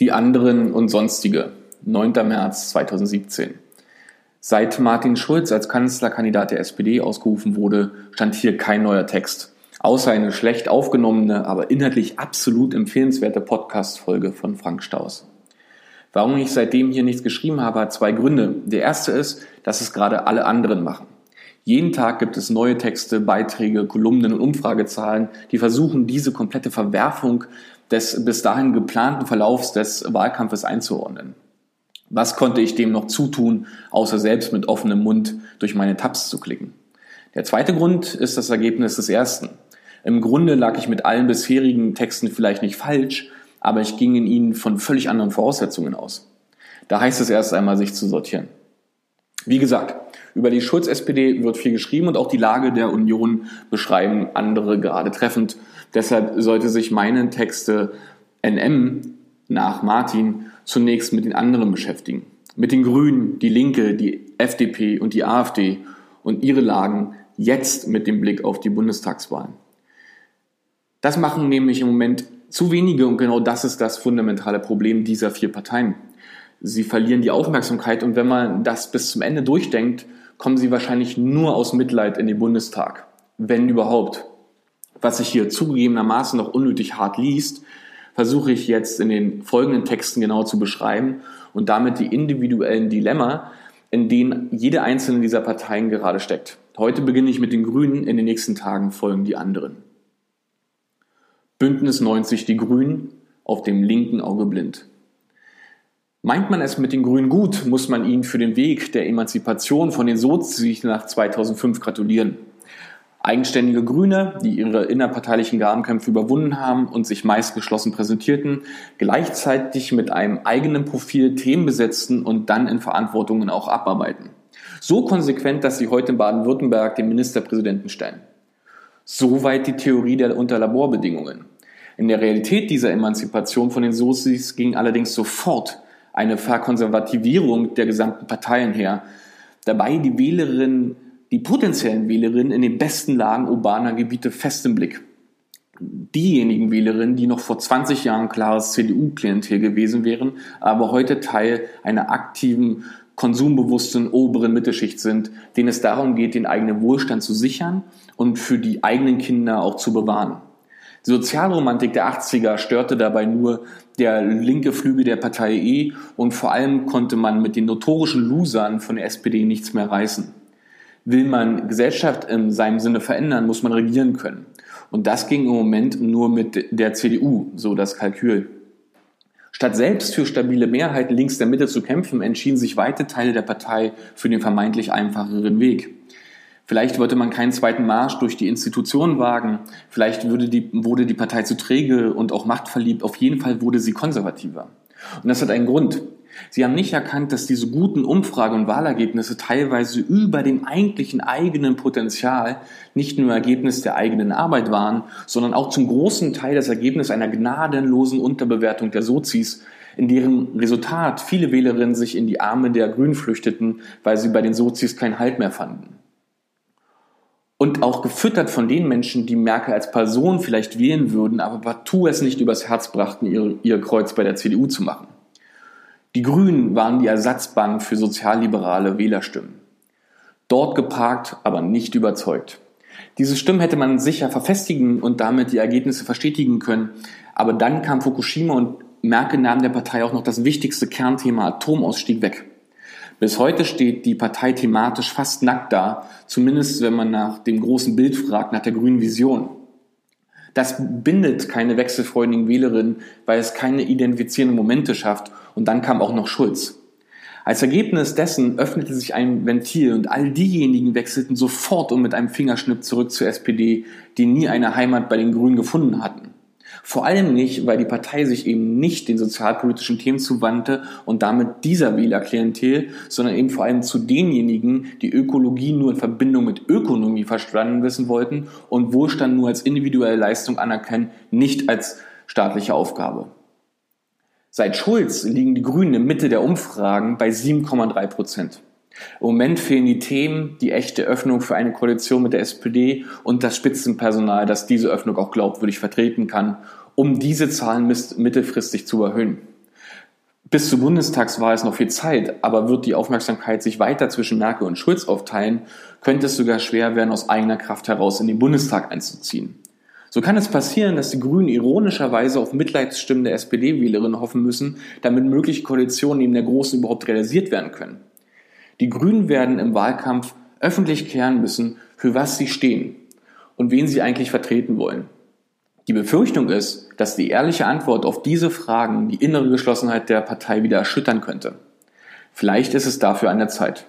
Die anderen und sonstige. 9. März 2017. Seit Martin Schulz als Kanzlerkandidat der SPD ausgerufen wurde, stand hier kein neuer Text. Außer eine schlecht aufgenommene, aber inhaltlich absolut empfehlenswerte Podcast-Folge von Frank Staus. Warum ich seitdem hier nichts geschrieben habe, hat zwei Gründe. Der erste ist, dass es gerade alle anderen machen. Jeden Tag gibt es neue Texte, Beiträge, Kolumnen und Umfragezahlen, die versuchen, diese komplette Verwerfung des bis dahin geplanten Verlaufs des Wahlkampfes einzuordnen. Was konnte ich dem noch zutun, außer selbst mit offenem Mund durch meine Tabs zu klicken? Der zweite Grund ist das Ergebnis des ersten. Im Grunde lag ich mit allen bisherigen Texten vielleicht nicht falsch, aber ich ging in ihnen von völlig anderen Voraussetzungen aus. Da heißt es erst einmal, sich zu sortieren. Wie gesagt, über die Schulz-SPD wird viel geschrieben und auch die Lage der Union beschreiben andere gerade treffend. Deshalb sollte sich meine Texte NM nach Martin zunächst mit den anderen beschäftigen. Mit den Grünen, die Linke, die FDP und die AfD und ihre Lagen jetzt mit dem Blick auf die Bundestagswahlen. Das machen nämlich im Moment zu wenige und genau das ist das fundamentale Problem dieser vier Parteien. Sie verlieren die Aufmerksamkeit und wenn man das bis zum Ende durchdenkt, kommen sie wahrscheinlich nur aus Mitleid in den Bundestag, wenn überhaupt. Was sich hier zugegebenermaßen noch unnötig hart liest, versuche ich jetzt in den folgenden Texten genau zu beschreiben und damit die individuellen Dilemma, in denen jede einzelne dieser Parteien gerade steckt. Heute beginne ich mit den Grünen, in den nächsten Tagen folgen die anderen. Bündnis 90 Die Grünen auf dem linken Auge blind. Meint man es mit den Grünen gut, muss man ihnen für den Weg der Emanzipation von den Sozis nach 2005 gratulieren. Eigenständige Grüne, die ihre innerparteilichen Grabenkämpfe überwunden haben und sich meist geschlossen präsentierten, gleichzeitig mit einem eigenen Profil Themen besetzten und dann in Verantwortungen auch abarbeiten. So konsequent, dass sie heute in Baden-Württemberg den Ministerpräsidenten stellen. Soweit die Theorie der unter Laborbedingungen. In der Realität dieser Emanzipation von den Sozis ging allerdings sofort eine Verkonservativierung der gesamten Parteien her. Dabei die Wählerinnen, die potenziellen Wählerinnen in den besten Lagen urbaner Gebiete fest im Blick. Diejenigen Wählerinnen, die noch vor 20 Jahren klares CDU-Klientel gewesen wären, aber heute Teil einer aktiven konsumbewussten oberen Mittelschicht sind, denen es darum geht, den eigenen Wohlstand zu sichern und für die eigenen Kinder auch zu bewahren. Die Sozialromantik der 80er störte dabei nur der linke Flügel der Partei E und vor allem konnte man mit den notorischen Losern von der SPD nichts mehr reißen. Will man Gesellschaft in seinem Sinne verändern, muss man regieren können. Und das ging im Moment nur mit der CDU, so das Kalkül. Statt selbst für stabile Mehrheiten links der Mitte zu kämpfen, entschieden sich weite Teile der Partei für den vermeintlich einfacheren Weg. Vielleicht wollte man keinen zweiten Marsch durch die Institutionen wagen, vielleicht würde die, wurde die Partei zu träge und auch machtverliebt, auf jeden Fall wurde sie konservativer. Und das hat einen Grund. Sie haben nicht erkannt, dass diese guten Umfrage- und Wahlergebnisse teilweise über dem eigentlichen eigenen Potenzial nicht nur Ergebnis der eigenen Arbeit waren, sondern auch zum großen Teil das Ergebnis einer gnadenlosen Unterbewertung der Sozis, in deren Resultat viele Wählerinnen sich in die Arme der Grünen flüchteten, weil sie bei den Sozis keinen Halt mehr fanden. Und auch gefüttert von den Menschen, die Merkel als Person vielleicht wählen würden, aber partout es nicht übers Herz brachten, ihr, ihr Kreuz bei der CDU zu machen. Die Grünen waren die Ersatzbank für sozialliberale Wählerstimmen. Dort geparkt, aber nicht überzeugt. Diese Stimmen hätte man sicher verfestigen und damit die Ergebnisse verstetigen können. Aber dann kam Fukushima und Merkel nahm der Partei auch noch das wichtigste Kernthema Atomausstieg weg. Bis heute steht die Partei thematisch fast nackt da, zumindest wenn man nach dem großen Bild fragt, nach der grünen Vision. Das bindet keine wechselfreudigen Wählerinnen, weil es keine identifizierenden Momente schafft. Und dann kam auch noch Schulz. Als Ergebnis dessen öffnete sich ein Ventil und all diejenigen wechselten sofort und mit einem Fingerschnipp zurück zur SPD, die nie eine Heimat bei den Grünen gefunden hatten. Vor allem nicht, weil die Partei sich eben nicht den sozialpolitischen Themen zuwandte und damit dieser Wählerklientel, sondern eben vor allem zu denjenigen, die Ökologie nur in Verbindung mit Ökonomie verstanden wissen wollten und Wohlstand nur als individuelle Leistung anerkennen, nicht als staatliche Aufgabe. Seit Schulz liegen die Grünen in Mitte der Umfragen bei 7,3 Prozent. Im Moment fehlen die Themen, die echte Öffnung für eine Koalition mit der SPD und das Spitzenpersonal, das diese Öffnung auch glaubwürdig vertreten kann, um diese Zahlen mittelfristig zu erhöhen. Bis zur Bundestagswahl ist noch viel Zeit, aber wird die Aufmerksamkeit sich weiter zwischen Merkel und Schulz aufteilen, könnte es sogar schwer werden, aus eigener Kraft heraus in den Bundestag einzuziehen. So kann es passieren, dass die Grünen ironischerweise auf Mitleidsstimmen der SPD-Wählerinnen hoffen müssen, damit mögliche Koalitionen neben der Großen überhaupt realisiert werden können. Die Grünen werden im Wahlkampf öffentlich klären müssen, für was sie stehen und wen sie eigentlich vertreten wollen. Die Befürchtung ist, dass die ehrliche Antwort auf diese Fragen die innere Geschlossenheit der Partei wieder erschüttern könnte. Vielleicht ist es dafür an der Zeit.